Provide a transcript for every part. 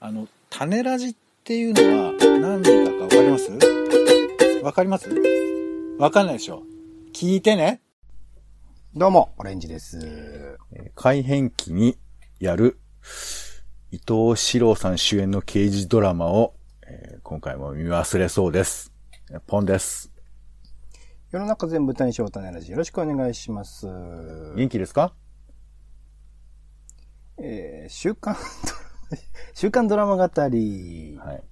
あの、種ラジっていうのは何だかわかります？わかります？わかんないでしょ聞いてね。どうも、オレンジです。改変期にやる伊藤四郎さん主演の刑事ドラマを、えー今回も見忘れそうです。ポンです。世の中全部大賞種ラジよろしくお願いします。元気ですか？えー、週刊、週刊ドラマ語り。はい。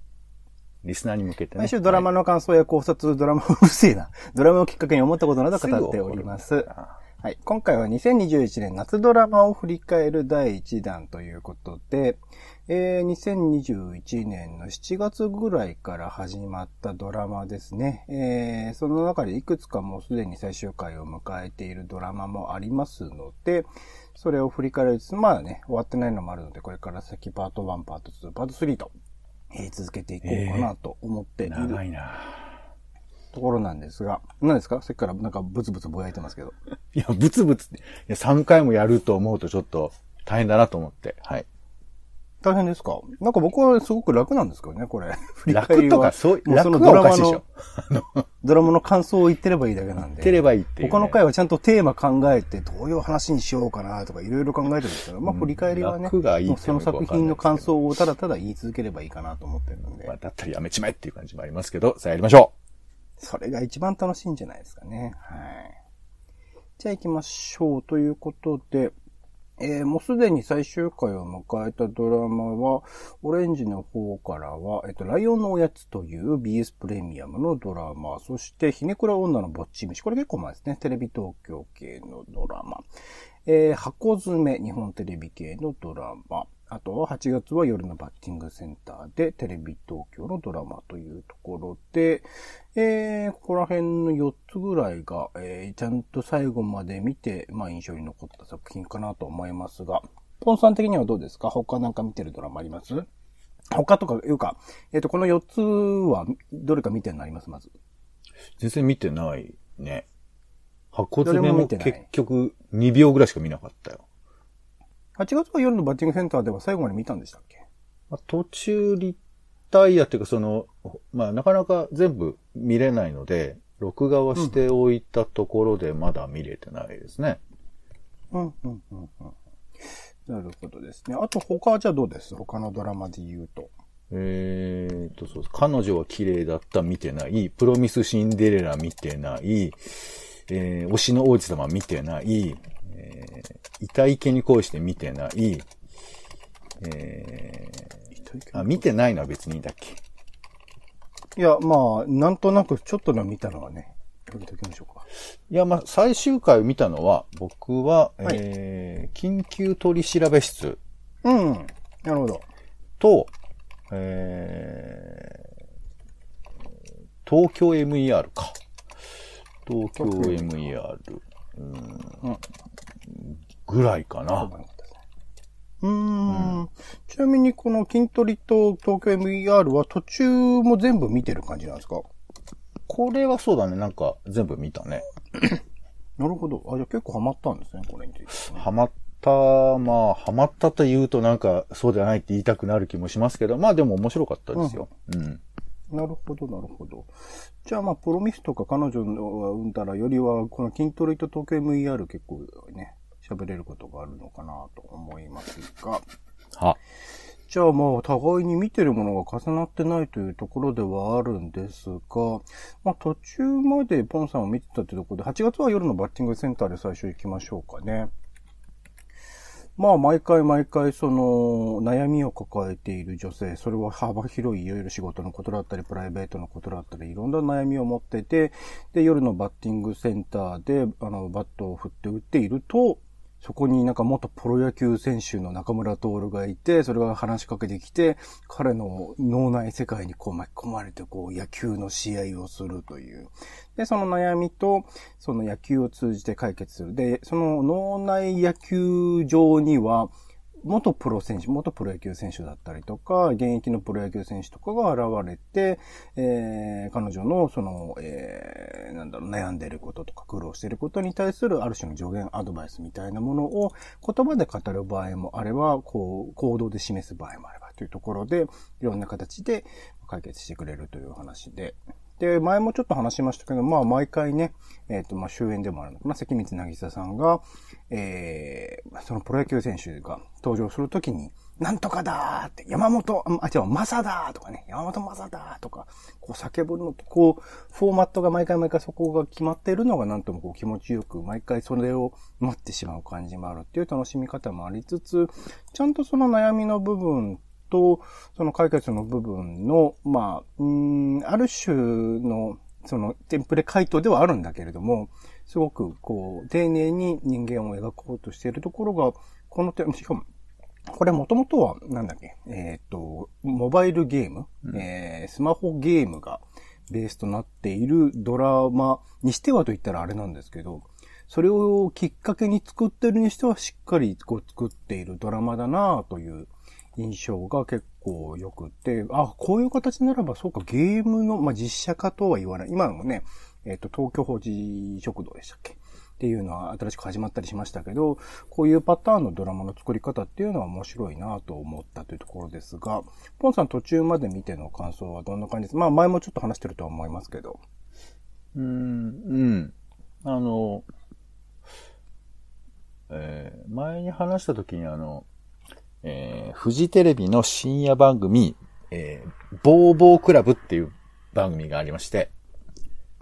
リスナーに向けてね。毎週ドラマの感想や考察、ドラマ、うるせえな。ドラマをきっかけに思ったことなど語っております。はい。今回は2021年夏ドラマを振り返る第1弾ということで、えー、2021年の7月ぐらいから始まったドラマですね。えー、その中でいくつかもうすでに最終回を迎えているドラマもありますので、それを振り返りつつ、まあね、終わってないのもあるので、これから先パート1、パート2、パート3と、えー続けていこうかなと思っている長いなところなんですが、何ですか？さっきからなんかブツブツぼやいてますけど。いや、ブツブツって、いや、3回もやると思うとちょっと大変だなと思って。はい。大変ですか？なんか僕はすごく楽なんですけどね、これ。振り返楽りはとか、そう、もうその楽ドラマはおかし ドラマの感想を言ってればいいだけなんで。てればいいっていう、ね。他の回はちゃんとテーマ考えて、どういう話にしようかなとかいろいろ考えてるんですけど、まあうん振り返りはね、いいその作品の感想をただただ言い続ければいいかなと思ってるんでまあ、、だったらやめちまえっていう感じもありますけど、さあやりましょそれが一番楽しいんじゃないですかね。はい。じゃあ行きましょう。ということで、えーもうすでに最終回を迎えたドラマは、オレンジの方からは、えっと、ライオンのおやつという BS プレミアムのドラマ、そして、ひねくら女のぼっち飯。これ結構前ですね。テレビ東京系のドラマ。えー箱詰め、日本テレビ系のドラマ。あとは8月は夜のバッティングセンターでテレビ東京のドラマというところで、えー、ここら辺の4つぐらいが、えー、ちゃんと最後まで見て、まあ印象に残った作品かなと思いますが、ポンさん的にはどうですか？他なんか見てるドラマあります？他とかいうか、えっ、と、この4つはどれか見てるのあります？まず。う。全然見てないね。箱詰めも結局2秒ぐらいしか見なかったよ。8月は夜のバッティングセンターでは最後まで見たんでしたっけ？まあ、途中リタイアっていうかその、まあなかなか全部見れないので、録画はしておいたところでまだ見れてないですね。うん、うん、うん、うん。なるほどですね。あと他はじゃあどうです？他のドラマで言うと。えーっと、そう彼女は綺麗だった見てない。プロミスシンデレラ見てない。えー、推しの王子様見てない。えー、遺体家に恋して見てない。えー、あ、見てないのは別にいいんだっけ？いや、まあ、なんとなくちょっとの見たのはね、触れておきましょうか。いや、まあ、最終回を見たのは、僕は、はいえー、緊急取調べ室うん。なるほど。と、えー、東京 MER か。東京 MER。うんうんぐらいかな。うーん。ちなみにこの筋トレと東京 MER は途中も全部見てる感じなんですか？これはそうだね。なんか全部見たね。なるほど。あ、じゃあ結構ハマったんですね、これについて、ね。ハマった、まあ、ハマったと言うとなんかそうではないって言いたくなる気もしますけど、まあでも面白かったですよ。うん。なるほど、なるほど。じゃあまあ、プロミスとか彼女のうんたらよりは、この筋トレと東京 MER 結構ね、喋れることがあるのかなと思いますが。は。じゃあまあ、互いに見てるものが重なってないというところではあるんですが、まあ途中までポンさんを見てたってところで、8月は夜のバッティングセンターで最初行きましょうかね。まあ、毎回毎回、その、悩みを抱えている女性、それは幅広いいろいろ仕事のことだったり、プライベートのことだったり、いろんな悩みを持ってて、で、夜のバッティングセンターで、あの、バットを振って打っていると、そこになんか元プロ野球選手の中村徹がいて、それが話しかけてきて、彼の脳内世界にこう巻き込まれて、こう野球の試合をするという。で、その悩みと、その野球を通じて解決する。で、その脳内野球場には、元プロ選手、元プロ野球選手だったりとか、現役のプロ野球選手とかが現れて、えー、彼女のその、えー、なんだろう、悩んでることとか苦労してることに対するある種の助言、アドバイスみたいなものを言葉で語る場合もあれば、こう、行動で示す場合もあればというところで、いろんな形で解決してくれるという話で。で、前もちょっと話しましたけど、まあ、毎回ね、えっ、と、まあ、終演でもあるのかな、関光渚さんが、えー、そのプロ野球選手が登場するときに、なんとかだーって、山本、あ、違う、マサだーとかね、山本マサだーとか、こう叫ぶのと、こう、フォーマットが毎回毎回そこが決まっているのがなんともこう気持ちよく、毎回それを待ってしまう感じもあるっていう楽しみ方もありつつ、ちゃんとその悩みの部分と、その解決の部分の、まあ、うん、ある種の、その、テンプレ回答ではあるんだけれども、すごく、こう、丁寧に人間を描こうとしているところが、この点、しかも、これもともとは、なんだっけ、えっ、と、モバイルゲーム、うん、えー、スマホゲームがベースとなっているドラマにしてはと言ったらあれなんですけど、それをきっかけに作ってるにしてはしっかりこう作っているドラマだなという印象が結構良くて、あ、こういう形ならばそうかゲームの、まあ、実写化とは言わない。今もね、えっ、と、東京法事食堂でしたっけ？っていうのは新しく始まったりしましたけど、こういうパターンのドラマの作り方っていうのは面白いなと思ったというところですが、ポンさん途中まで見ての感想はどんな感じですか？まあ前もちょっと話してるとは思いますけど。うん、うん。あの、えー、前に話した時にあの、えー、フジテレビの深夜番組、えー、ボーボークラブっていう番組がありまして、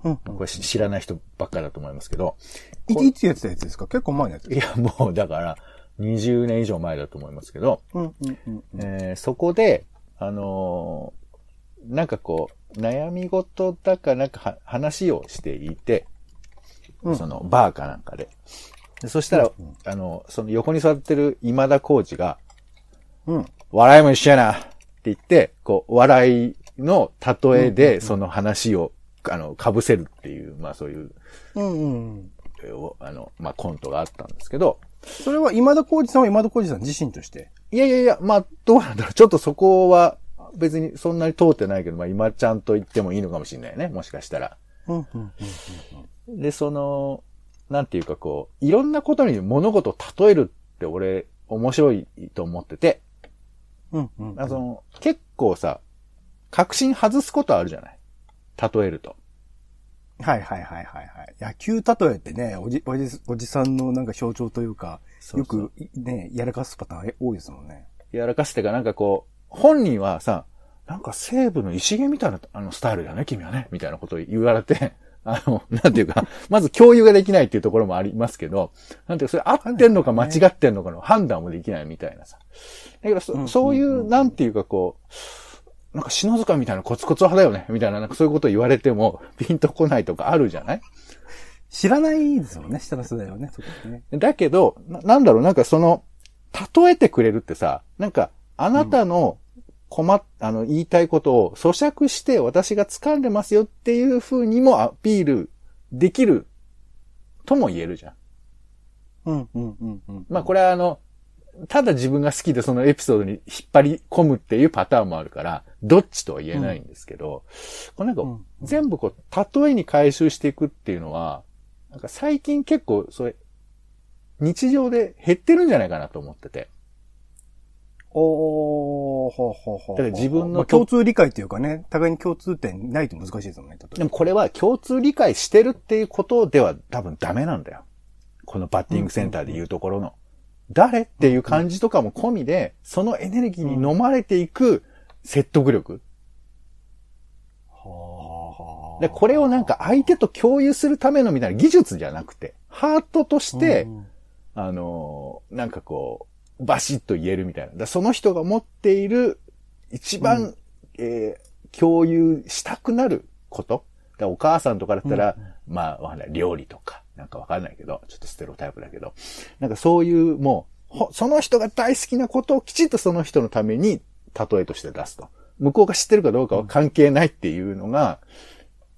うん、これ知らない人ばっかりだと思いますけど。いつやってたやつですか？結構前のやついや、もうだから、20年以上前だと思いますけど、えそこで、あのー、なんかこう、悩み事だかなんか話をしていて、うん、そのバーかなんかで。でそしたら、うん、あの、その横に座ってる今田コーチが、うん、笑いも一緒やなって言って、こう、笑いの例えでその話をあの、被せるっていう、まあそういう、うんうん。あの、まあコントがあったんですけど。それは今田耕司さんは今田耕司さん自身として？いやいやいや、まあどうなんだろう。ちょっとそこは別にそんなに通ってないけど、まあ今ちゃんと言ってもいいのかもしれないね。もしかしたら。で、その、なんていうかこう、いろんなことに物事を例えるって俺面白いと思ってて。うんうん、うん、その結構さ、確信外すことあるじゃない？例えると。はいはいはいはいはい。野球例えってね、おじ、おじ、おじさんのなんか象徴というか、そうそうよくね、やらかすパターン多いですもんね。やらかすってかなんかこう、本人はさ、なんか西部の石毛みたいなあのスタイルだね、君はね、みたいなことを言われて、あの、なんていうか、まず共有ができないっていうところもありますけど、なんていうか、それ合ってんのか間違ってんのかの判断もできないみたいなさ。だけどそ、そういう、なんていうかこう、なんか篠塚みたいなコツコツ派だよねみたいな、なんかそういうこと言われても、ピンとこないとかあるじゃない？知らないですもんね、下の世代はね、ね。だけどな、なんだろう、なんかその、例えてくれるってさ、なんか、あなたの困っ、うん、あの、言いたいことを咀嚼して私が掴んでますよっていう風にもアピールできるとも言えるじゃん。うん、うん、うん、うん。まあこれはあの、ただ自分が好きでそのエピソードに引っ張り込むっていうパターンもあるから、どっちとは言えないんですけど、うん、これなんか、全部こう、例えに回収していくっていうのは、なんか最近結構、それ、日常で減ってるんじゃないかなと思ってて。おー、ほうほうほう。だから自分の、まあ、共通理解っていうかね、互いに共通点ないと難しいですもんね。でもこれは共通理解してるっていうことでは多分ダメなんだよ。このバッティングセンターでいうところの。誰っていう感じとかも込みで、そのエネルギーに飲まれていく説得力。で、これをなんか相手と共有するためのみたいな技術じゃなくて、ハートとして、あのー、なんかこう、バシッと言えるみたいな。その人が持っている一番、うん、えー、共有したくなること。お母さんとかだったら、うん、まあ、わかんない。料理とか。なんかわかんないけど、ちょっとステロタイプだけど、なんかそういうもう、その人が大好きなことをきちっとその人のために例えとして出すと。向こうが知ってるかどうかは関係ないっていうのが、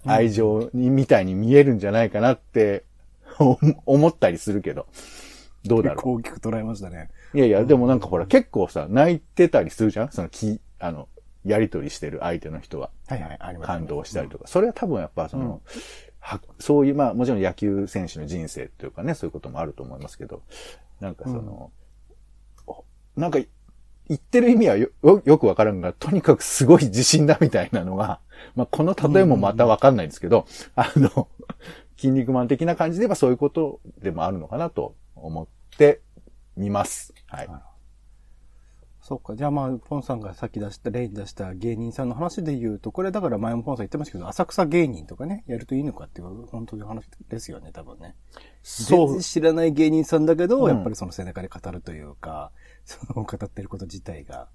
愛情に、みたいに見えるんじゃないかなって思ったりするけど、どうだろう。結構大きく捉えましたね。いやいや、でもなんかほら、結構さ、泣いてたりするじゃん？その、き、あの、やりとりしてる相手の人は。はいはい、あります、ね、感動したりとか。それは多分やっぱその、うん。は、そういう、まあもちろん野球選手の人生というかね、そういうこともあると思いますけど、なんかその、うん、なんか、言ってる意味はよ、よくわからんが、とにかくすごい自信だみたいなのが、まあ、この例えもまたわかんないんですけど、あの、筋肉マン的な感じで言えばそういうことでもあるのかなと思ってみます。はい。そうか。じゃあまあ、ポンさんがさっき出した、例に出した芸人さんの話で言うと、これだから前もポンさん言ってましたけど、浅草芸人とかね、やるといいのかっていう、本当に話ですよね、多分ね。そう。知らない芸人さんだけど、うん、やっぱりその背中で語るというか、その語ってること自体が、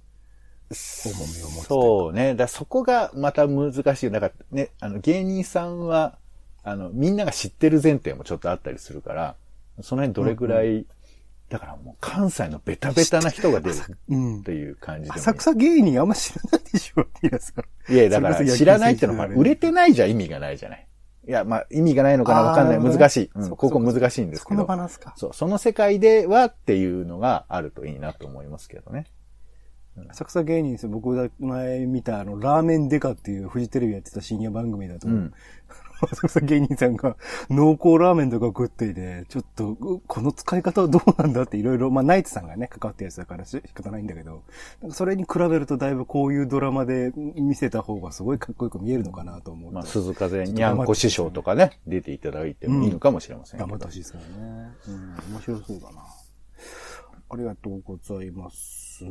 重みを持つ。そうね。だそこがまた難しい。なんかね、あの、芸人さんは、あの、みんなが知ってる前提もちょっとあったりするから、その辺どれぐらい、だからもう関西のベタベタな人が出るっていう感じで、うん、浅草芸人あんま知らないでしょ、皆さん。いや、だから知らないってのは、売れてないじゃ意味がないじゃない。いや、まあ、意味がないのかなわかんない。難しい。うん、ここ難しいんですけど。そのバランスか。そう、その世界ではっていうのがあるといいなと思いますけどね。浅草芸人です僕が前見たあの、ラーメンデカっていうフジテレビやってた深夜番組だと、うん、浅草芸人さんが濃厚ラーメンとか食っていて、ちょっと、この使い方はどうなんだっていろいろ、まあナイツさんがね、関わったやつだから仕方ないんだけど、それに比べるとだいぶこういうドラマで見せた方がすごいかっこよく見えるのかなと思う。まあ鈴風にゃんこ師匠とかね、出ていただいてもいいのかもしれません、うん、頑張ってほしいですからね。うん、面白そうだな。ありがとうございます。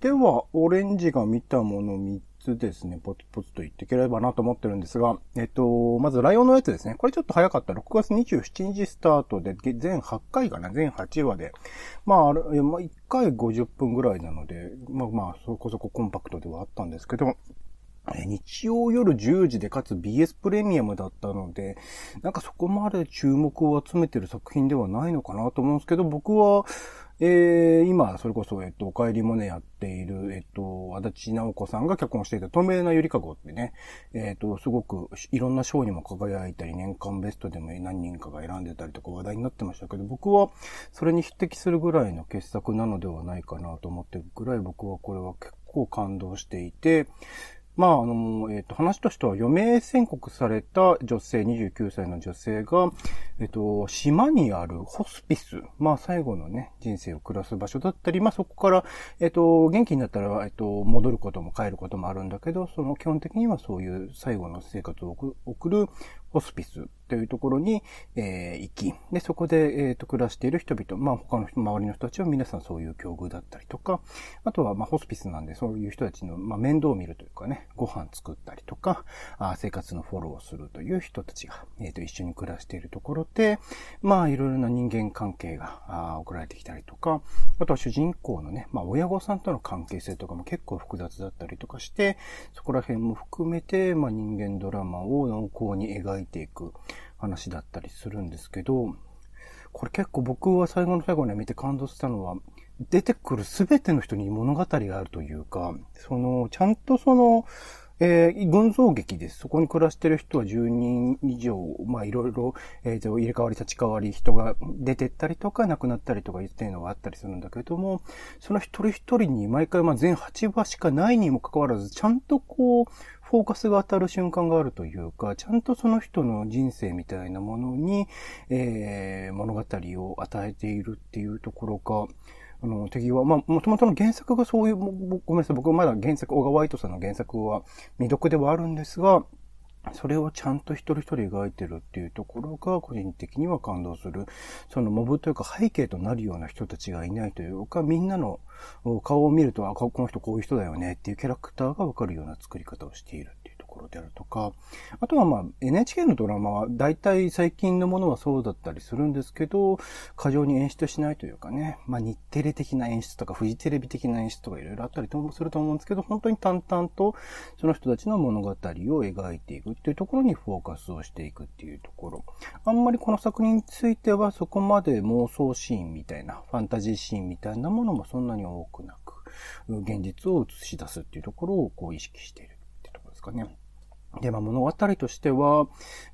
では、オレンジが見たもの3つですね、ポツポツと言っていければなと思ってるんですが、えっと、まずライオンのやつですね。これちょっと早かった。6月27日スタートで、全8回かな、全8話で。まあ、まあ、1回50分ぐらいなので、まあまあ、そこそこコンパクトではあったんですけど、日曜夜10時でかつ BS プレミアムだったので、なんかそこまで注目を集めてる作品ではないのかなと思うんですけど、僕は、えー、今、それこそ、えっと、お帰りもね、やっている、えっと、足立直子さんが脚本していた透明なゆりかごってね、えっと、すごくいろんな賞にも輝いたり、年間ベストでも何人かが選んでたりとか話題になってましたけど、僕はそれに匹敵するぐらいの傑作なのではないかなと思ってるぐらい僕はこれは結構感動していて、まあ、あの、えっ、と、話としては余命宣告された女性、29歳の女性が、えっ、と、島にあるホスピス、まあ、最後のね、人生を暮らす場所だったり、まあ、そこから、えっ、と、元気になったら、えっ、と、戻ることも帰ることもあるんだけど、その基本的にはそういう最後の生活を送るホスピスというところに、えー、行き、で、そこで、えっ、と、暮らしている人々、まあ、他の、周りの人たちは皆さんそういう境遇だったりとか、あとは、まあ、ホスピスなんで、そういう人たちの、まあ、面倒を見るというかね、ご飯作ったりとか、あ生活のフォローをするという人たちが、えっ、と、一緒に暮らしているところで、まあ、いろいろな人間関係が、送られてきたりとか、あとは主人公のね、まあ、親御さんとの関係性とかも結構複雑だったりとかして、そこら辺も含めて、まあ、人間ドラマを濃厚に描いていく、話だったりするんですけど、これ結構僕は最後の最後に見て感動したのは、出てくるすべての人に物語があるというか、その、ちゃんとその、えー、群像劇です。そこに暮らしてる人は10人以上、まあいろいろ、えっ、ー、と、入れ替わり立ち替わり人が出てったりとか亡くなったりとか言っていうのがあったりするんだけども、その一人一人に毎回まあ全8話しかないにもかかわらず、ちゃんとこう、フォーカスが当たる瞬間があるというか、ちゃんとその人の人生みたいなものに、えー、物語を与えているっていうところが、あの、敵は、まあ、もともとの原作がそういう、ごめんなさい、僕はまだ原作、小川ワイトさんの原作は未読ではあるんですが、それをちゃんと一人一人描いてるっていうところが個人的には感動する。そのモブというか背景となるような人たちがいないというか、みんなの顔を見ると、あ、この人こういう人だよねっていうキャラクターがわかるような作り方をしている。ころであるとか、あとはまあ NHK のドラマは大体最近のものはそうだったりするんですけど、過剰に演出しないというかね、まあ日テレ的な演出とかフジテレビ的な演出とかいろいろあったりすると思うんですけど、本当に淡々とその人たちの物語を描いていくっていうところにフォーカスをしていくっていうところ。あんまりこの作品についてはそこまで妄想シーンみたいな、ファンタジーシーンみたいなものもそんなに多くなく、現実を映し出すっていうところをこう意識しているってところですかね。で、まあ、物語としては、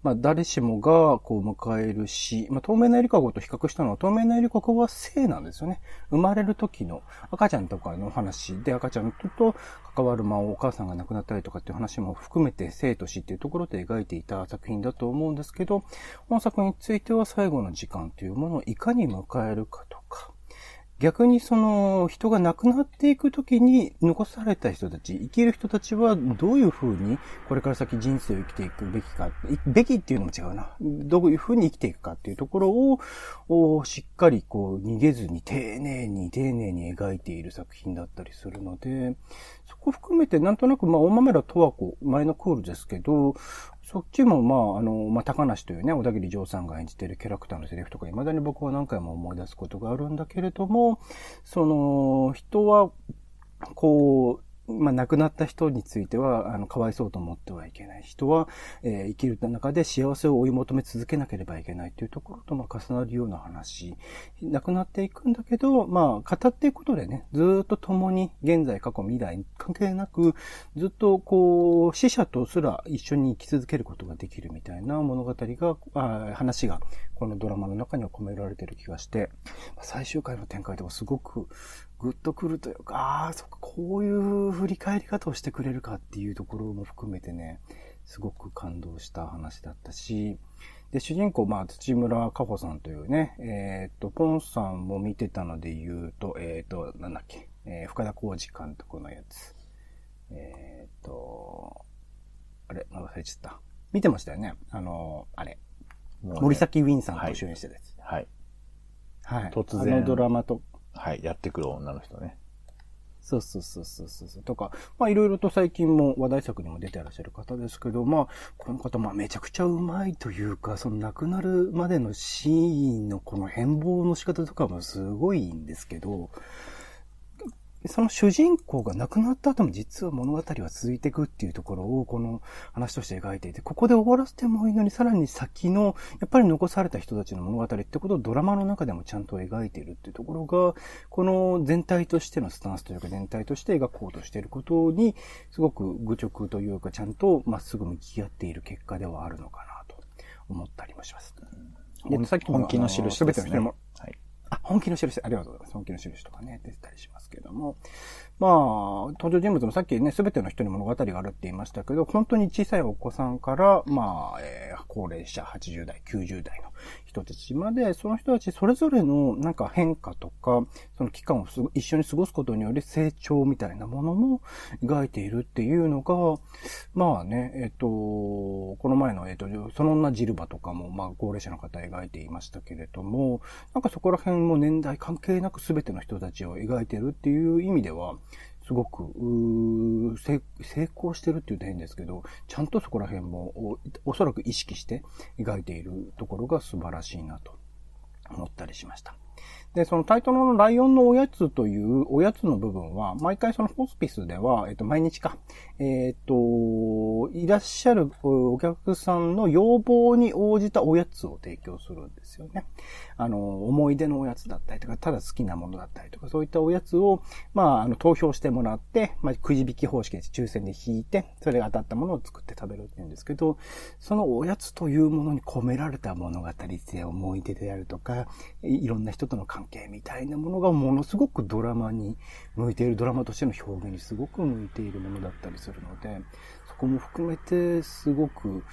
まあ、誰しもが、こう、迎えるし、まあ、透明なゆりかごと比較したのは、透明なゆりかごは性なんですよね。生まれる時の赤ちゃんとかの話で、赤ちゃんと関わる、まあ、お母さんが亡くなったりとかっていう話も含めて、生と死っていうところで描いていた作品だと思うんですけど、この作については最後の時間というものをいかに迎えるかとか、逆にその人が亡くなっていくときに残された人たち、生きる人たちはどういうふうにこれから先人生を生きていくべきか、べきっていうのも違うな。どういうふうに生きていくかっていうところを、しっかりこう逃げずに丁寧に丁寧に描いている作品だったりするので、そこ含めてなんとなくまあ大豆田十和子、前のクールですけど、そっちも、まあ、あの、まあ、高梨というね、小田切丈さんが演じているキャラクターのセリフとか、未だに僕は何回も思い出すことがあるんだけれども、その、人は、こう、まあ、亡くなった人については、あの、かわいそうと思ってはいけない。人は、えー、生きる中で幸せを追い求め続けなければいけないというところと、まあ、重なるような話。亡くなっていくんだけど、まあ、語っていくことでね、ずっと共に、現在、過去、未来、関係なく、ずっと、こう、死者とすら一緒に生き続けることができるみたいな物語が、あ話が、このドラマの中には込められている気がして、最終回の展開でもすごく、グッとくるというか、ああ、そっか、こういう振り返り方をしてくれるかっていうところも含めてね、すごく感動した話だったし、で、主人公、まあ、土村かほさんというね、えっ、ー、と、ポンさんも見てたので言うと、えっ、ー、と、なんだっけ、えー、深田浩二監督のやつ。えっ、と、あれ、忘れちゃった。見てましたよねあの、あれ。ね、森崎ウィンさんと主演してたやつ。はい。はい。突然。あのドラマと、はい、やってくる女の人ね。そうそうそうそうそう。とか、まあいろいろと最近も話題作にも出てらっしゃる方ですけど、まあ、この方、まあめちゃくちゃうまいというか、その亡くなるまでのシーンのこの変貌の仕方とかもすごいんですけど、その主人公が亡くなった後も実は物語は続いていくっていうところをこの話として描いていて、ここで終わらせてもいいのにさらに先の、やっぱり残された人たちの物語ってことをドラマの中でもちゃんと描いているっていうところが、この全体としてのスタンスというか全体として描こうとしていることに、すごく愚直というかちゃんとまっすぐ向き合っている結果ではあるのかなと思ったりもします。で、さっきも本気の印ですね。はい。あ、本気の印、ありがとうございます。本気の印とかね、出てたりしますけども。まあ、登場人物もさっきね、すべての人に物語があるって言いましたけど、本当に小さいお子さんから、まあ、えー、高齢者、80代、90代の人たちまで、その人たちそれぞれのなんか変化とか、その期間を一緒に過ごすことにより成長みたいなものも描いているっていうのが、まあね、えっ、と、この前の、えっ、と、その女ジルバとかも、まあ高齢者の方描いていましたけれども、なんかそこら辺も年代関係なく全ての人たちを描いてるっていう意味では、すごく、成功してるって言うと変ですけど、ちゃんとそこら辺もおそらく意識して描いているところが素晴らしいなと思ったりしました。で、そのタイトルのライオンのおやつというおやつの部分は、毎回そのホスピスでは、えっと、毎日か、えっと、いらっしゃるお客さんの要望に応じたおやつを提供するんですよね。あの、思い出のおやつだったりとか、ただ好きなものだったりとか、そういったおやつを、まあ、あの、投票してもらって、まあ、くじ引き方式で抽選で引いて、それが当たったものを作って食べるって言うんですけど、そのおやつというものに込められた物語性、思い出であるとか、いろんな人との関係みたいなものがものすごくドラマに向いている、ドラマとしての表現にすごく向いているものだったりするので、そこも含めてすごく、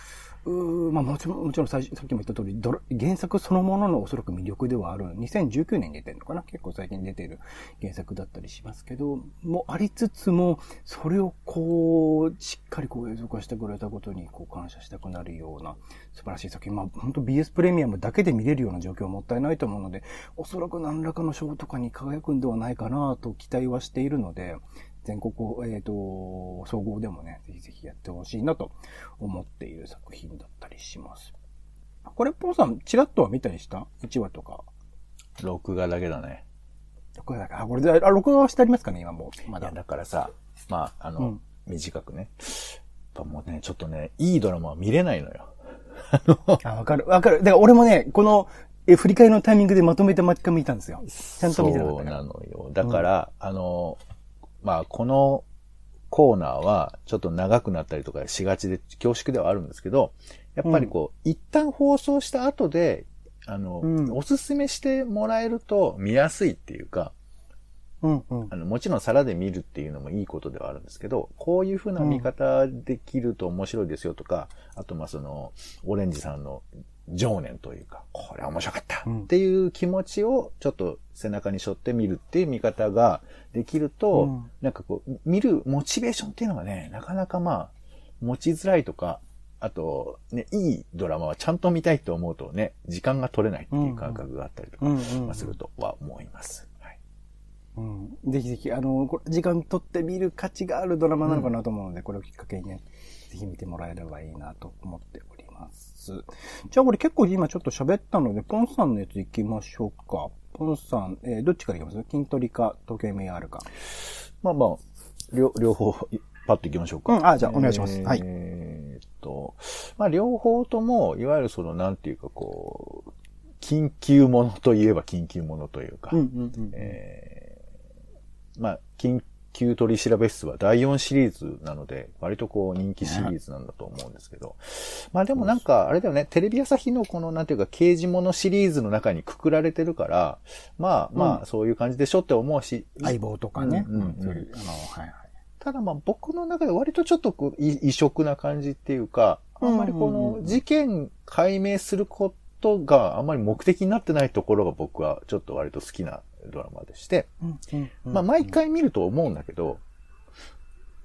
うまあもちろん、もちろん最初、さっきも言った通り、原作そのもののおそらく魅力ではある。2019年に出てるのかな？結構最近出ている原作だったりしますけど、もありつつも、それをこう、しっかりこう映像化してくれたことにこう感謝したくなるような素晴らしい作品。まあ本当 BS プレミアムだけで見れるような状況はもったいないと思うので、おそらく何らかの賞とかに輝くんではないかなと期待はしているので、全国、えっ、ー、と、総合でもね、ぜひぜひやってほしいなと思っている作品だったりします。これ、ポンさん、チラッとは見たりした ?1 話とか。録画だけだね。録画だけ。あ、これで、あ、録画はしてありますかね今もまだ。だからさ、まあ、あの、うん、短くね。やっぱもうね、ちょっとね、いいドラマは見れないのよ。あ、わかる、わかる。だから俺もね、この、え、振り返りのタイミングでまとめて毎回見たんですよ。ちゃんと見てなかったそうなのよ。だから、うん、あの、まあ、このコーナーはちょっと長くなったりとかしがちで恐縮ではあるんですけど、やっぱりこう、うん、一旦放送した後で、あの、うん、おすすめしてもらえると見やすいっていうか、うんうん、あのもちろん皿で見るっていうのもいいことではあるんですけど、こういう風な見方できると面白いですよとか、あとまあその、オレンジさんの情念というか、これは面白かったっていう気持ちをちょっと背中に背負って見るっていう見方ができると、うん、なんかこう、見るモチベーションっていうのがね、なかなかまあ、持ちづらいとか、あと、ね、いいドラマはちゃんと見たいと思うとね、時間が取れないっていう感覚があったりとか、するとは思います。ぜひぜひ、あの、時間取って見る価値があるドラマなのかなと思うので、うん、これをきっかけにね、ぜひ見てもらえればいいなと思っております。じゃあこれ結構今ちょっと喋ったので、ポンさんのやつ行きましょうか。ポンさん、えー、どっちから行きます？筋トレか、時計 MAR か。まあまあ、両、両方、パッと行きましょうか。うん、あ、じゃあお願いします。えー、はい。えっと、まあ両方とも、いわゆるその、なんていうかこう、緊急ものといえば緊急ものというか、まあ、緊旧取調室は第4シリーズなので、割とこう人気シリーズなんだと思うんですけど。まあでもなんか、あれだよね、テレビ朝日のこのなんていうか刑事物シリーズの中にくくられてるから、まあまあそういう感じでしょって思うし。相棒とかね。うん、うん、あの、はいはい。ただまあ僕の中で割とちょっとこう異色な感じっていうか、あんまりこの事件解明することがあんまり目的になってないところが僕はちょっと割と好きなドラマでして、まあ毎回見ると思うんだけど、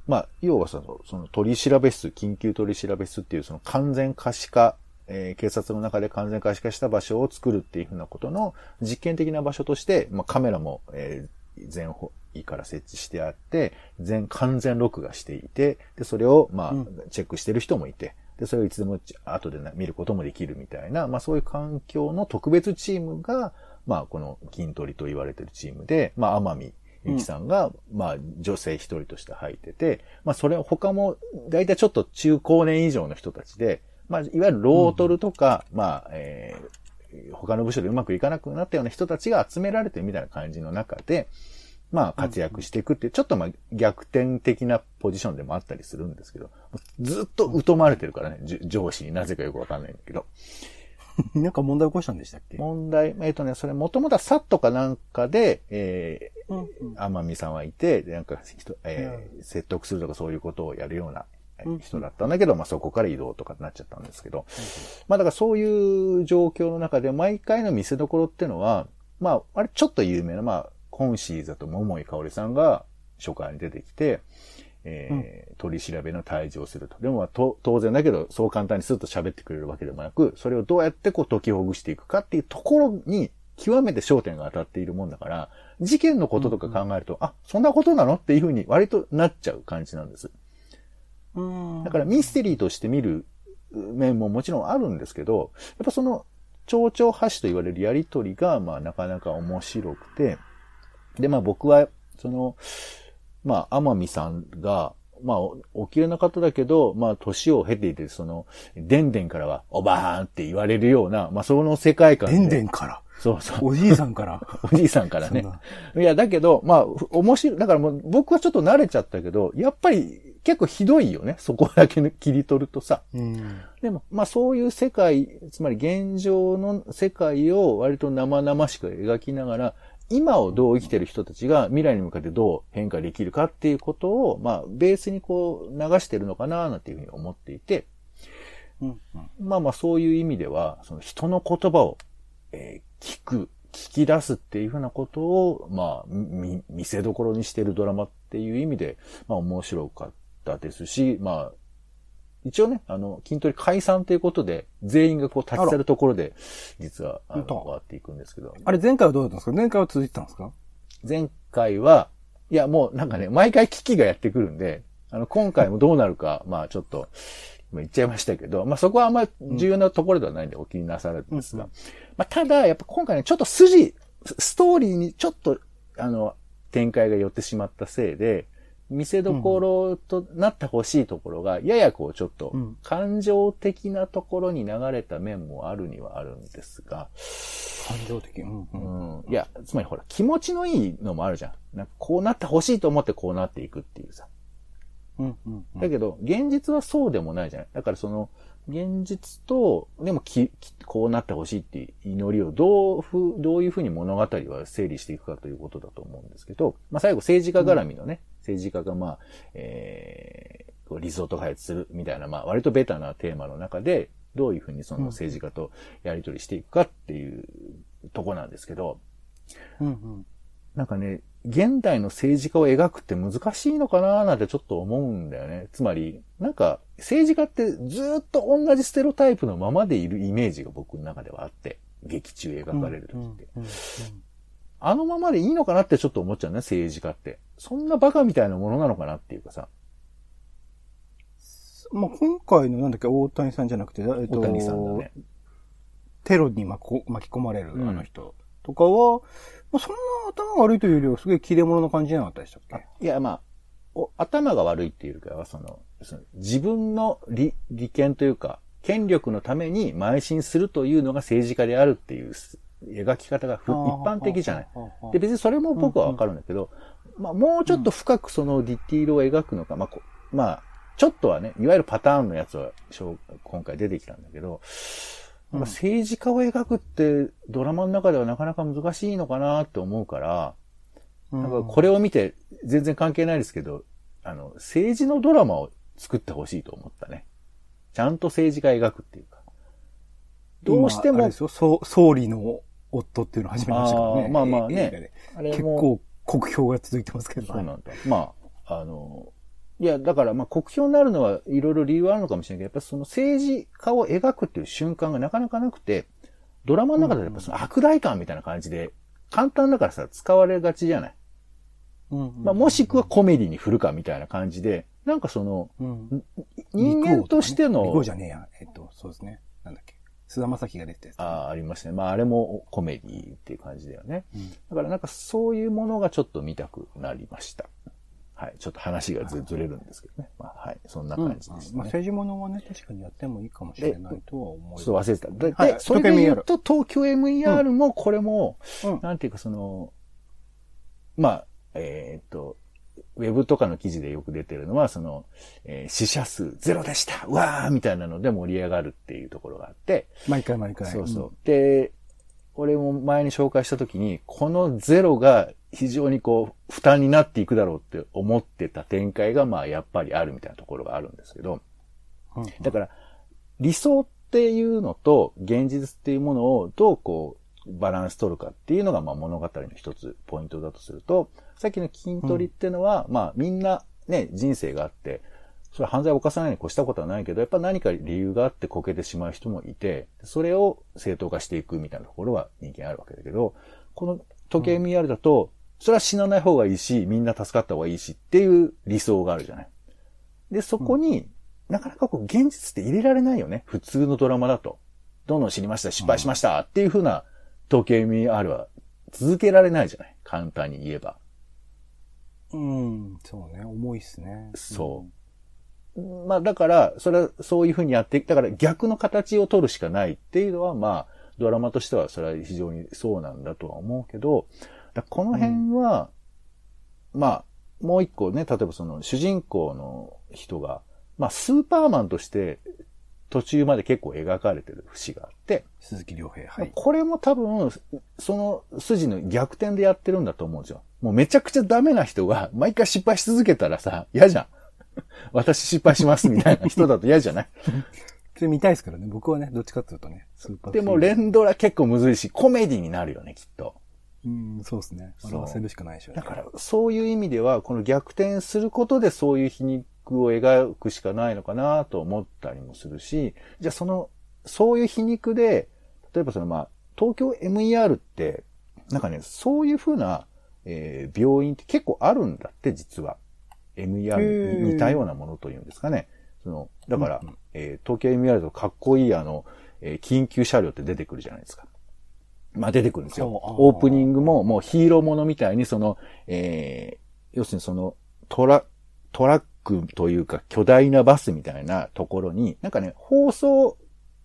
まあ、要はその、その取調室、緊急取調室っていうその完全可視化、えー、警察の中で完全可視化した場所を作るっていうふうなことの実験的な場所として、まあカメラも、えー、全位から設置してあって、全完全録画していて、で、それを、まあ、チェックしてる人もいて、で、それをいつでも後で見ることもできるみたいな、まあそういう環境の特別チームが、まあ、この筋トレと言われてるチームで、まあ、天海ゆきさんが、まあ、女性一人として入ってて、まあ、それ他も、だいたいちょっと中高年以上の人たちで、まあ、いわゆるロートルとか、うん、まあ、えー、他の部署でうまくいかなくなったような人たちが集められてるみたいな感じの中で、まあ、活躍していくっていう、ちょっとまあ、逆転的なポジションでもあったりするんですけど、ずっと疎まれてるからね、上司になぜかよくわかんないんだけど。なんか問題起こしたんでしたっけ？問題、えっ、ー、とね、それもともとはサットかなんかで、えー、うんうん、天海さんはいて、なんか、えー、説得するとかそういうことをやるような人だったんだけど、まあそこから移動とかになっちゃったんですけど、まあだからそういう状況の中で毎回の見せ所っていうのは、まあ、あれちょっと有名な、まあ、コンシーザと桃井かおりさんが初回に出てきて、えー、取り調べの退治をすると。でも、当然だけど、そう簡単にスッと喋ってくれるわけでもなく、それをどうやってこう解きほぐしていくかっていうところに、極めて焦点が当たっているもんだから、事件のこととか考えると、うん、あ、そんなことなのっていうふうに割となっちゃう感じなんです。だからミステリーとして見る面ももちろんあるんですけど、やっぱその、蝶々橋と言われるやりとりが、まあなかなか面白くて、で、まあ僕は、その、まあ、天海さんが、まあ、お綺麗な方だけど、まあ、年を経ていて、その、でんでんからは、おばーんって言われるような、まあ、その世界観で。でんでんから？そうそう。おじいさんから？おじいさんからね。いや、だけど、まあ、面白い。だからもう、僕はちょっと慣れちゃったけど、やっぱり、結構ひどいよね。そこだけ切り取るとさ。うん、でも、まあそういう世界、つまり現状の世界を割と生々しく描きながら、今をどう生きてる人たちが未来に向かってどう変化できるかっていうことを、まあ、ベースにこう流してるのかな、なんていうふうに思っていて、うんうん、まあまあそういう意味では、その人の言葉を、えー、聞く、聞き出すっていうふうなことを、まあ、見、見せどころにしてるドラマっていう意味で、まあ面白かったですし、まあ、一応ね、あの、筋トレ解散ということで、全員がこう立ち去るところで、実は、あの、終わっていくんですけど。あれ前回はどうだったんですか？前回は続いてたんですか？前回は、いや、もうなんかね、毎回危機がやってくるんで、あの、今回もどうなるか、まあちょっと、言っちゃいましたけど、まあそこはあんまり重要なところではないんでお気になされるんですが、うん、まあただ、やっぱ今回ね、ちょっと筋、ストーリーにちょっと、あの、展開が寄ってしまったせいで、見せどころとなってほしいところが、ややこうちょっと、感情的なところに流れた面もあるにはあるんですが、感情的、うん、うん、いや、つまりほら、気持ちのいいのもあるじゃん。なんかこうなってほしいと思ってこうなっていくっていうさ。うんうんうん、だけど、現実はそうでもないじゃない。だからその、現実と、でもき、こうなってほしいっていう祈りをどうふ、どういうふうに物語は整理していくかということだと思うんですけど、まあ最後政治家絡みのね、うん、政治家がまあ、えー、リゾート開発するみたいな、まあ割とベタなテーマの中で、どういうふうにその政治家とやり取りしていくかっていうとこなんですけど、うんうん。なんかね、現代の政治家を描くって難しいのかなーなんてちょっと思うんだよね。つまり、なんか政治家ってずっと同じステロタイプのままでいるイメージが僕の中ではあって、劇中描かれる時って。うんうんあのままでいいのかなってちょっと思っちゃうね、政治家って。そんなバカみたいなものなのかなっていうかさ。まあ、今回のなんだっけ、大谷さんじゃなくて、えっと、大谷さんだね。テロに巻き込まれるうんあの人とかは、まあ、そんな頭が悪いというよりは、すごい切れ者な感じじゃなかったでしたっけ？いや、まあ、お頭が悪いっていうかは、その、その自分の利利権というか、権力のために邁進するというのが政治家であるっていうす描き方がふ一般的じゃない。で、別にそれも僕はわかるんだけど、まあ、もうちょっと深くそのディティールを描くのか、まあこ、まあ、ちょっとはね、いわゆるパターンのやつは、今回出てきたんだけど、うんまあ政治家を描くってドラマの中ではなかなか難しいのかなって思うから、なんかこれを見て全然関係ないですけど、あの、政治のドラマを作ってほしいと思ったね。ちゃんと政治家描くっていうか。どうしても今あれで、すよ総総理の夫っていうのを始めましたからね。あーまあまあね結構酷評が続いてますけど。そうなんだ。まあ、あの、いや、だから、まあ、国評になるのはいろいろ理由はあるのかもしれないけど、やっぱその政治家を描くっていう瞬間がなかなかなくて、ドラマの中でやっぱその悪大感みたいな感じで、簡単だからさ、使われがちじゃない。うんうんまあ、もしくはコメディに振るかみたいな感じで、なんかその、うん人間としての、じゃねえや。えっと、そうですね。なんだっけ。菅田将暉が出てたやつ。ああ、ありましたね。まあ、あれもコメディっていう感じだよね。うんだからなんかそういうものがちょっと見たくなりました。はい。ちょっと話がずずれるんですけどね。まあ、はい。そんなうん感じですね。まあ、政治ものはね、確かにやってもいいかもしれないとは思います。ちょっと忘れてた。で、はいでそれで言うと、東京 MER もこれも、うんなんていうかその、まあ、えーっと、ウェブとかの記事でよく出てるのは、その、えー死者数ゼロでしたわーみたいなので盛り上がるっていうところがあって、毎回毎回。そうそう。で、俺も前に紹介したときに、このゼロが非常にこう、負担になっていくだろうって思ってた展開が、まあ、やっぱりあるみたいなところがあるんですけど、うん。うんだから、理想っていうのと現実っていうものをどうこう、バランス取るかっていうのが、まあ物語の一つポイントだとすると、さっきの筋トレっていうのは、まあみんなね、人生があって、それは犯罪を犯さないに越したことはないけど、やっぱ何か理由があってこけてしまう人もいて、それを正当化していくみたいなところは人間あるわけだけど、この時計 MER だと、それは死なない方がいいし、みんな助かった方がいいしっていう理想があるじゃない。で、そこに、なかなかこう、現実って入れられないよね。普通のドラマだと。どんどん知りました、失敗しましたっていう風な時計 MER は続けられないじゃない。簡単に言えば。うん、そうね。重いっすね。そう。まあだから、それはそういう風にやっていく。だから逆の形を取るしかないっていうのは、まあ、ドラマとしてはそれは非常にそうなんだとは思うけど、だこの辺は、まあ、もう一個ね、例えばその主人公の人が、まあスーパーマンとして途中まで結構描かれてる節があって、鈴木亮平、はい。これも多分、その筋の逆転でやってるんだと思うんですよ。もうめちゃくちゃダメな人が毎回失敗し続けたらさ、嫌じゃん。私失敗しますみたいな人だと嫌じゃない？それ見たいですからね。僕はね、どっちかっていうとね、スーパーでも連ドラ結構むずいし、コメディになるよね、きっと。うん、そうですね。笑わせるしかないでしょうね。だから、そういう意味では、この逆転することでそういう皮肉を描くしかないのかなと思ったりもするし、じゃあその、そういう皮肉で、例えばそのまあ、東京 MER って、なんかね、そういうふうな、えー病院って結構あるんだって、実は。MER に似たようなものというんですかね。その、だから、うんうんえー東京 MER とかっこいいあの、えー緊急車両って出てくるじゃないですか。まあ出てくるんですよ。オープニングももうヒーローものみたいにその、えー要するにそのトラ、トラックというか巨大なバスみたいなところに、なんかね、放送、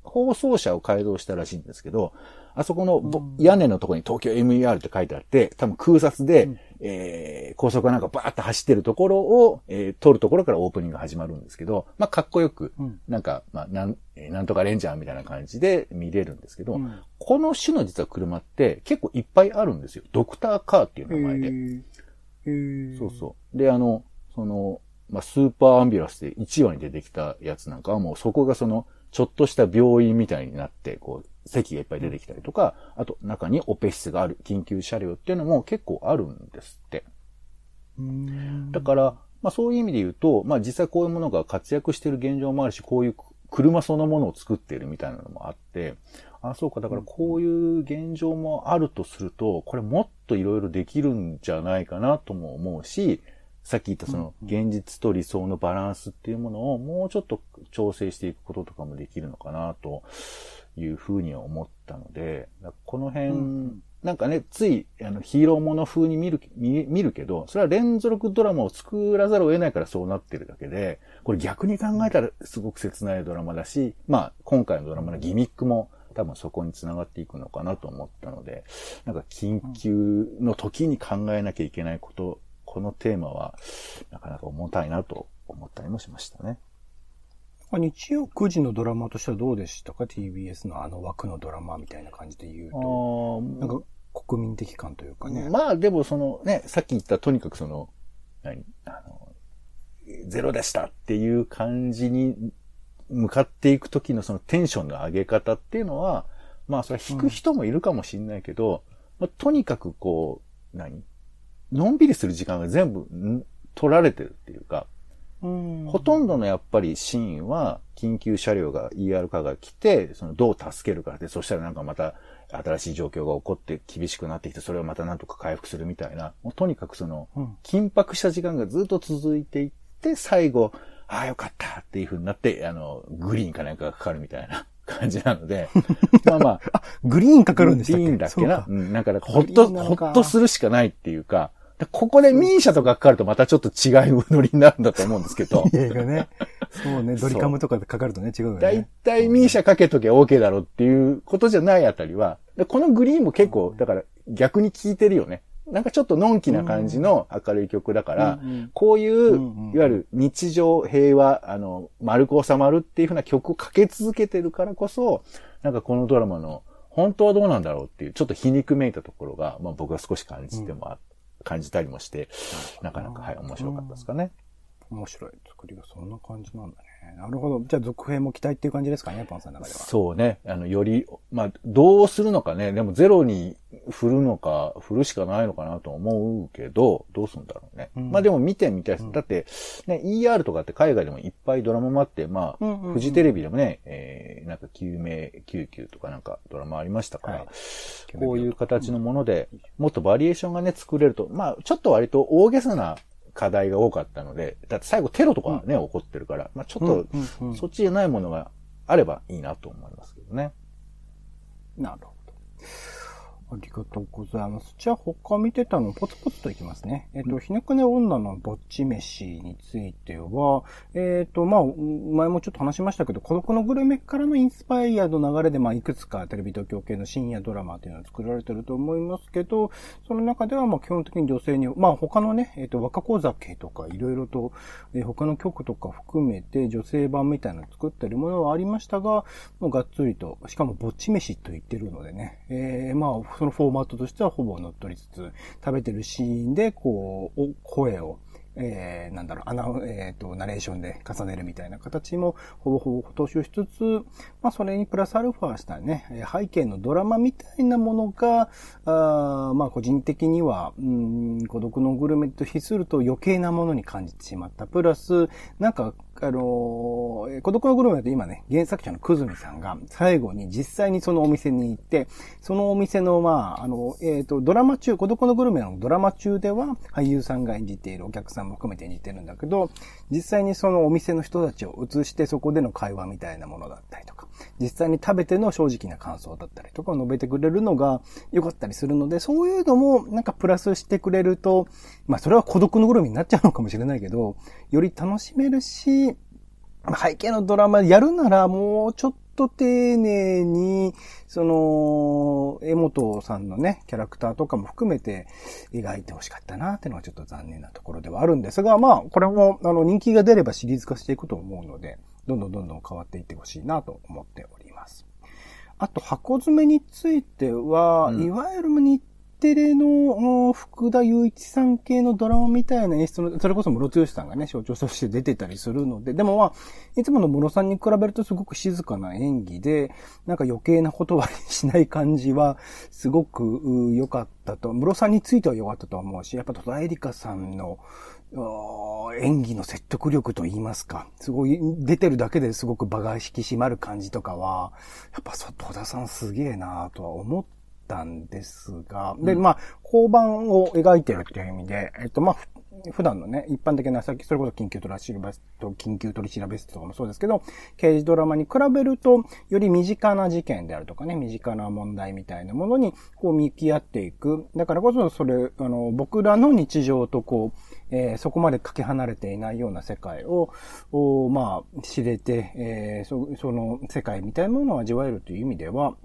放送車を改造したらしいんですけど、あそこのぼうん屋根のところに東京 MER って書いてあって、多分空撮で、うんえー高速がなんかバーッと走ってるところを、えー撮るところからオープニングが始まるんですけど、まあかっこよく、うん。なんか、まあ、なん、えーなんとかレンジャーみたいな感じで見れるんですけど、うんこの種の実は車って結構いっぱいあるんですよ。ドクターカーっていう名前で。そうそう。で、あの、その、まあ、スーパーアンビュランスで1話に出てきたやつなんかはもうそこがその、ちょっとした病院みたいになって、こう、席がいっぱい出てきたりとか、あと中にオペ室がある緊急車両っていうのも結構あるんですって。だから、まあそういう意味で言うと、まあ実際こういうものが活躍している現状もあるし、こういう車そのものを作っているみたいなのもあって、あ、そうか、だからこういう現状もあるとすると、これもっといろいろできるんじゃないかなとも思うし、さっき言ったその現実と理想のバランスっていうものをもうちょっと調整していくこととかもできるのかなというふうには思ったので、この辺、うん、なんかね、ついあのヒーローもの風に見る見、見るけど、それは連続ドラマを作らざるを得ないからそうなってるだけで、これ逆に考えたらすごく切ないドラマだし、まあ今回のドラマのギミックも多分そこに繋がっていくのかなと思ったので、なんか緊急の時に考えなきゃいけないことこのテーマは、なかなか重たいなと思ったりもしましたね。日曜9時のドラマとしてはどうでしたか ?TBS のあの枠のドラマみたいな感じで言うと。なんか国民的感というかね。まあでもそのね、さっき言ったとにかくその、何？あの、ゼロでしたっていう感じに向かっていくときのそのテンションの上げ方っていうのは、まあそれは引く人もいるかもしれないけど、うん、まあ、とにかくこう、何？のんびりする時間が全部取られてるっていうか、ほとんどのやっぱりシーンは、緊急車両が ER 化が来て、そのどう助けるかで、そしたらなんかまた新しい状況が起こって厳しくなってきて、それをまたなんとか回復するみたいな、もうとにかくその、緊迫した時間がずっと続いていって、最後、ああよかったっていう風になって、あの、グリーンかなんかがかかるみたいな 感じなので、まあまあ。あ、グリーンかかるんでしたっけ？グリーンだっけな？うん、なんかほっと、ほっとするしかないっていうか、ここでミーシャとかかかるとまたちょっと違いノリになるんだと思うんですけど。映画ね。そうね、ドリカムとかでかかるとね、違うよね。だいたいミーシャかけとけば OK だろうっていうことじゃないあたりは、このグリーンも結構、だから逆に効いてるよね。なんかちょっとのんきな感じの明るい曲だから、うんうん、こういう、いわゆる日常平和、あの、丸く収まるっていうふうな曲をかけ続けてるからこそ、なんかこのドラマの本当はどうなんだろうっていう、ちょっと皮肉めいたところが、まあ僕は少し感じてもあっ感じたりもして、なかなか、はい、面白かったですかね。面白い作りがそんな感じなんだね。なるほど。じゃあ続編も期待っていう感じですかね、パンさんの中では。そうね。あの、より、まあ、どうするのかね。でもゼロに振るのか、振るしかないのかなと思うけど、どうするんだろうね。うん、まあでも見てみたいです。うん、だって、ね、ER とかって海外でもいっぱいドラマもあって、まあ、フジテレビでもね、えー、なんか救命救急とかなんかドラマありましたから、はい、こういう形のもので、もっとバリエーションがね、作れると、まあ、ちょっと割と大げさな課題が多かったので、だって最後テロとかね、うん、起こってるから、まあちょっと、そっちじゃないものがあればいいなと思いますけどね。なるほど。ありがとうございます。じゃあ他見てたのポツポツといきますね。えっ、ー、と、ひねくね女のぼっち飯については、えっ、ー、と、まあ、前もちょっと話しましたけど、孤独のグルメからのインスパイアの流れで、まあ、いくつかテレビ東京系の深夜ドラマっていうのは作られてると思いますけど、その中では、まあ、基本的に女性に、まあ、他のね、えっ、ー、と、若子酒とか、いろいろと、えー、他の曲とか含めて女性版みたいなの作ってるものはありましたが、もうがっつりと、しかもぼっち飯と言ってるのでね、えー、まあ、そのフォーマットとしてはほぼ乗っ取りつつ、食べてるシーンで、こう、声を、えー、なんだろう、アナ、えっ、ー、と、ナレーションで重ねるみたいな形も、ほぼほぼ踏襲しつつ、まあ、それにプラスアルファしたね、背景のドラマみたいなものが、あまあ、個人的には、うん、孤独のグルメと比すると余計なものに感じてしまった。プラス、なんか、あのー、孤独のグルメだと今ね、原作者のくずみさんが最後に実際にそのお店に行って、そのお店の、まあ、あの、えっ、ー、と、ドラマ中、孤独のグルメのドラマ中では俳優さんが演じているお客さんも含めて演じてるんだけど、実際にそのお店の人たちを映してそこでの会話みたいなものだったりとか、実際に食べての正直な感想だったりとかを述べてくれるのが良かったりするので、そういうのもなんかプラスしてくれると、まあそれは孤独のグルメになっちゃうのかもしれないけど、より楽しめるし、背景のドラマやるならもうちょっと丁寧に、その、江本さんのね、キャラクターとかも含めて描いてほしかったなっていうのはちょっと残念なところではあるんですが、まあ、これも、あの、人気が出ればシリーズ化していくと思うので、どんどんどんどん変わっていってほしいなと思っております。あと、箱詰めについては、うん、いわゆる日テレの福田雄一さん系のドラマみたいな演出の、それこそ室剛さんがね、象徴として出てたりするので、でもまあ、いつもの室さんに比べるとすごく静かな演技で、なんか余計なことはしない感じは、すごく良かったと、室さんについては良かったと思うし、やっぱ戸田恵梨香さんの、演技の説得力と言いますか、すごい、出てるだけですごく場が引き締まる感じとかは、やっぱ戸田さんすげえなとは思ったんですが、で、まあ、交番を描いてるっていう意味で、えっと、まあ、普段のね、一般的な、さっきそれこそ緊急取り調べ室と、緊急取り調べ室とかもそうですけど、刑事ドラマに比べると、より身近な事件であるとかね、身近な問題みたいなものに、こう向き合っていく。だからこそ、それ、あの、僕らの日常とこう、えー、そこまでかけ離れていないような世界を、おまあ、知れて、えー、そその世界みたいなものを味わえるという意味では、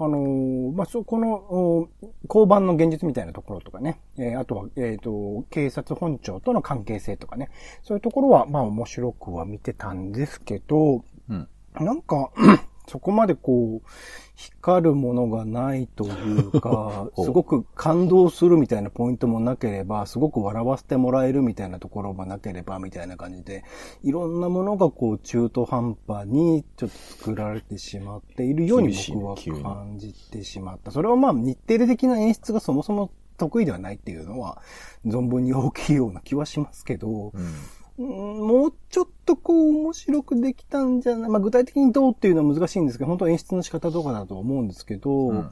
あのー、まあ、そこの、交番の現実みたいなところとかね、えー、あとは、えっ、ー、と、警察本庁との関係性とかね、そういうところは、まあ、面白くは見てたんですけど、うん、なんかそこまでこう、光るものがないというか、すごく感動するみたいなポイントもなければ、すごく笑わせてもらえるみたいなところもなければ、みたいな感じで、いろんなものがこう中途半端にちょっと作られてしまっているように僕は感じてしまった。それはまあ日程的な演出がそもそも得意ではないっていうのは、存分に大きいような気はしますけど、うんもうちょっとこう面白くできたんじゃない、まあ具体的にどうっていうのは難しいんですけど、本当演出の仕方とかだと思うんですけど、うん、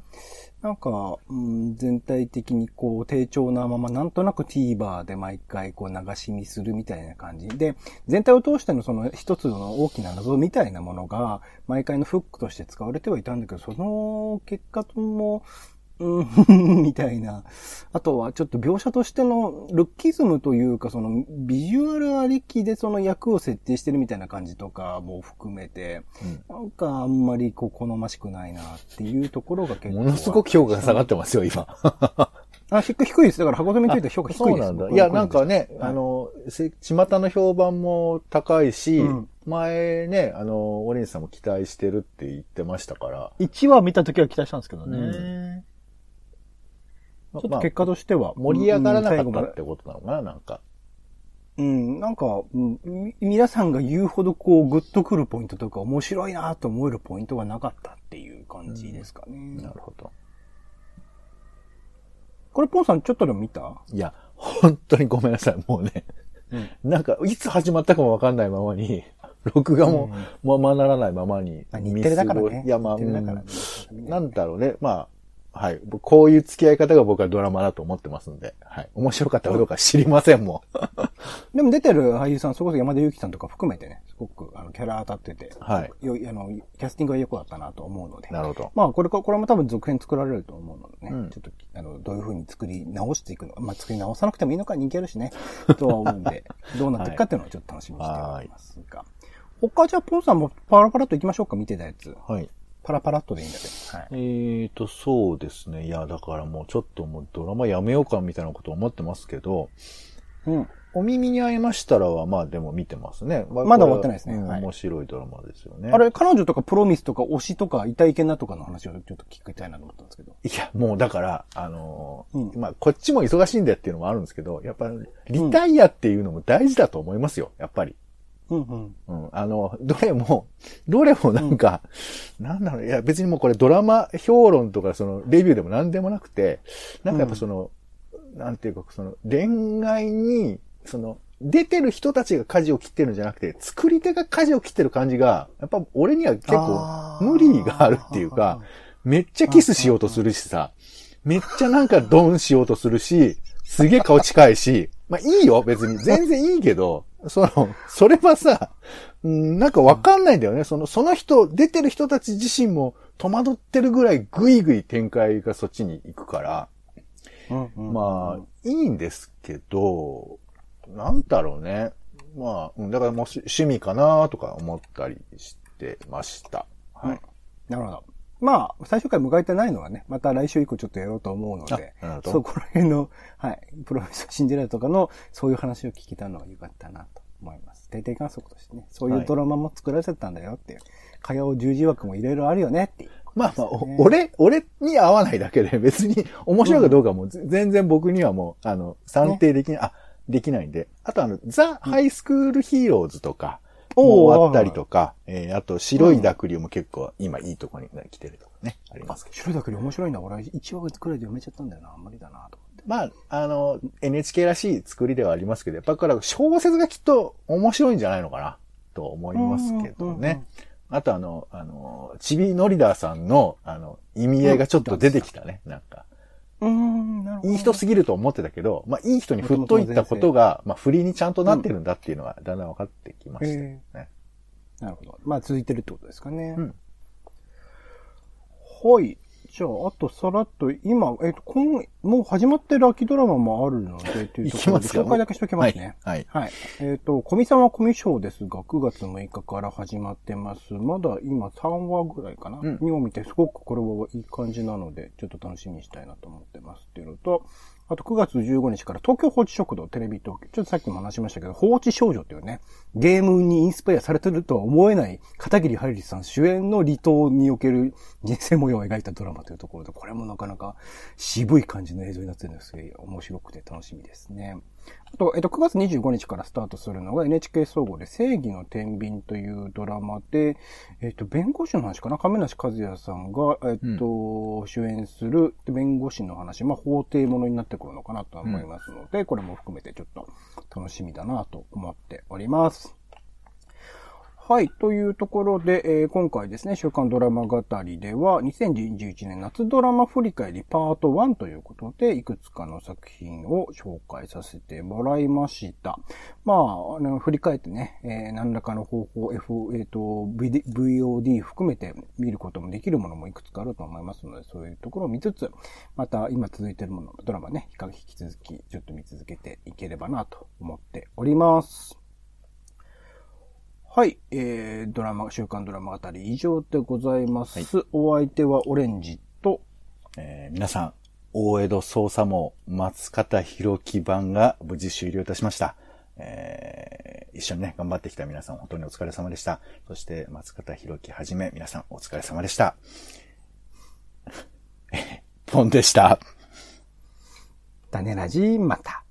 なんか、うん、全体的にこう低調なままなんとなく TVer で毎回こう流し見するみたいな感じ。で、全体を通してのその一つの大きな謎みたいなものが毎回のフックとして使われてはいたんだけど、その結果とも、うん、みたいな。あとはちょっと描写としてのルッキズムというか、そのビジュアルありきでその役を設定してるみたいな感じとかも含めて、うん、なんかあんまりこう好ましくないなっていうところが結構。ものすごく評価が下がってますよ、今。あ、低いです。だから箱詰めについて評価低いです。そうなんだ。いや、なんかね、あの、巷の評判も高いし、うん、前ね、あの、オレンジさんも期待してるって言ってましたから。1話見た時は期待したんですけどね。うんちょっと結果としては。盛り上がらなかったってことなのかな、なんか。うん、なんか、うん、皆さんが言うほどこう、グッとくるポイントとか面白いなと思えるポイントがなかったっていう感じですかね。うん、なるほど。これ、ポンさんちょっとでも見た？いや、本当にごめんなさい、もうね。うん、なんか、いつ始まったかもわかんないままに、録画も、ままならないままに。日テレだからね。いや、まあ、なんだろうね。まあ、はい。こういう付き合い方が僕はドラマだと思ってますんで、はい。面白かったかどうか知りませんもん。でも出てる俳優さん、それこそ山田裕貴さんとか含めてね、すごくあのキャラ当たってて、はい。よあの、キャスティングが良くなったなと思うので。なるほど。まあ、これ、これも多分続編作られると思うのでね、うん、ちょっと、あの、どういう風に作り直していくの？まあ、作り直さなくてもいいのか人気あるしね、とは思うんで、どうなっていくかっていうのをちょっと楽しみにしておりますが。他じゃあ、ポンさんもパラパラっと行きましょうか、見てたやつ。はい。パラパラっとでいいんだけど。はい、えーと、そうですね。いや、だからもうちょっともうドラマやめようかみたいなこと思ってますけど、うん。お耳に合いましたらは、まあでも見てますね。まだ終わってないですね。はい、面白いドラマですよね。あれ、彼女とかプロミスとか推しとかいたいけなとかの話をちょっと聞きたいなと思ったんですけど。いや、もうだから、あのーうん、まあこっちも忙しいんだよっていうのもあるんですけど、やっぱリタイアっていうのも大事だと思いますよ、やっぱり。うんうん。うん。あの、どれも、どれもなんか、うん、なんだろう、いや別にもうこれドラマ評論とかそのレビューでも何でもなくて、なんかやっぱその、うん、なんていうかその恋愛に、その、出てる人たちが舵を切ってるんじゃなくて、作り手が舵を切ってる感じが、やっぱ俺には結構無理があるっていうか、めっちゃキスしようとするしさ、めっちゃなんかドンしようとするし、すげえ顔近いし、まあいいよ、別に。全然いいけど、その、それはさ、なんかわかんないんだよね。その、その人、出てる人たち自身も戸惑ってるぐらいぐいぐい展開がそっちに行くから、うんうん、まあ、いいんですけど、なんだろうね。まあ、だからもう趣味かなとか思ったりしてました。はい。うん、なるほど。まあ、最初から迎えてないのはね、また来週以降ちょっとやろうと思うので、そこら辺の、はい、プロフェッサーシンデレラとかの、そういう話を聞けたのは良かったなと思います。定点観測としてね、そういうドラマも作られてたんだよっていう。火曜十時枠もいろいろあるよねっていう。まあまあ、お俺、俺に合わないだけで別に面白いかどうかも全然僕にはもう、あの、算定できない、あ、できないんで。あとあの、ザ・ハイスクールヒーローズとか、もう終わったりとか、えーあと白い濁流も結構今いいとこに来てるとかね、ありますけど。白いだけで面白いんだ。俺、1話くらいで読めちゃったんだよな。無理だなと思って。まあ、あの、NHK らしい作りではありますけど、やっぱりこれ小説がきっと面白いんじゃないのかな、と思いますけどね。あとあの、あの、ちびのりださんの、あの、意味合いがちょっと出てきたね、なんか。うーん、なるほど。いい人すぎると思ってたけど、まあ、いい人に振っといたことが、まあ、振りにちゃんとなってるんだっていうのが、だんだん分かってきましたよね。なるほど。まあ続いてるってことですかね。うんはい。じゃあ、あとさらっと、今、えっ、と、今、もう始まってる秋ドラマもあるので、というところで紹介だけしておきますね。はい。はい。えっ、と、コミさんはコミショーですが、9月6日から始まってます。まだ今3話ぐらいかな、うんにを見て、すごくこれはいい感じなので、ちょっと楽しみにしたいなと思ってますっていうのと、あと9月15日から東京放置食堂テレビ東京。ちょっとさっきも話しましたけど、放置少女っていうね、ゲームにインスパイアされてるとは思えない片桐はるりさん主演の離島における人生模様を描いたドラマというところで、これもなかなか渋い感じの映像になってるんですけど、面白くて楽しみですね。あと、えっと、9月25日からスタートするのが NHK 総合で正義の天秤というドラマで、えっと、弁護士の話かな亀梨和也さんが、えっと、主演する弁護士の話、まあ、法廷ものになってくるのかなと思いますので、これも含めてちょっと楽しみだなと思っております。はい。というところで、えー今回ですね、週刊ドラマ語りでは、2021年夏ドラマ振り返りパート1ということで、いくつかの作品を紹介させてもらいました。まあ、あの振り返ってね、えー何らかの方法、F、えっ、と、VD VOD 含めて見ることもできるものもいくつかあると思いますので、そういうところを見つつ、また今続いているもの、ドラマね、引き続きちょっと見続けていければなと思っております。はい。えー、ドラマ、週刊ドラマ語り以上でございます。お相手はオレンジと、えー皆さん、大江戸捜査網松方弘樹版が無事終了いたしました。えー一緒にね、頑張ってきた皆さん、本当にお疲れ様でした。そして、松方弘樹はじめ、皆さん、お疲れ様でした。ポンでした。種ラジ、また。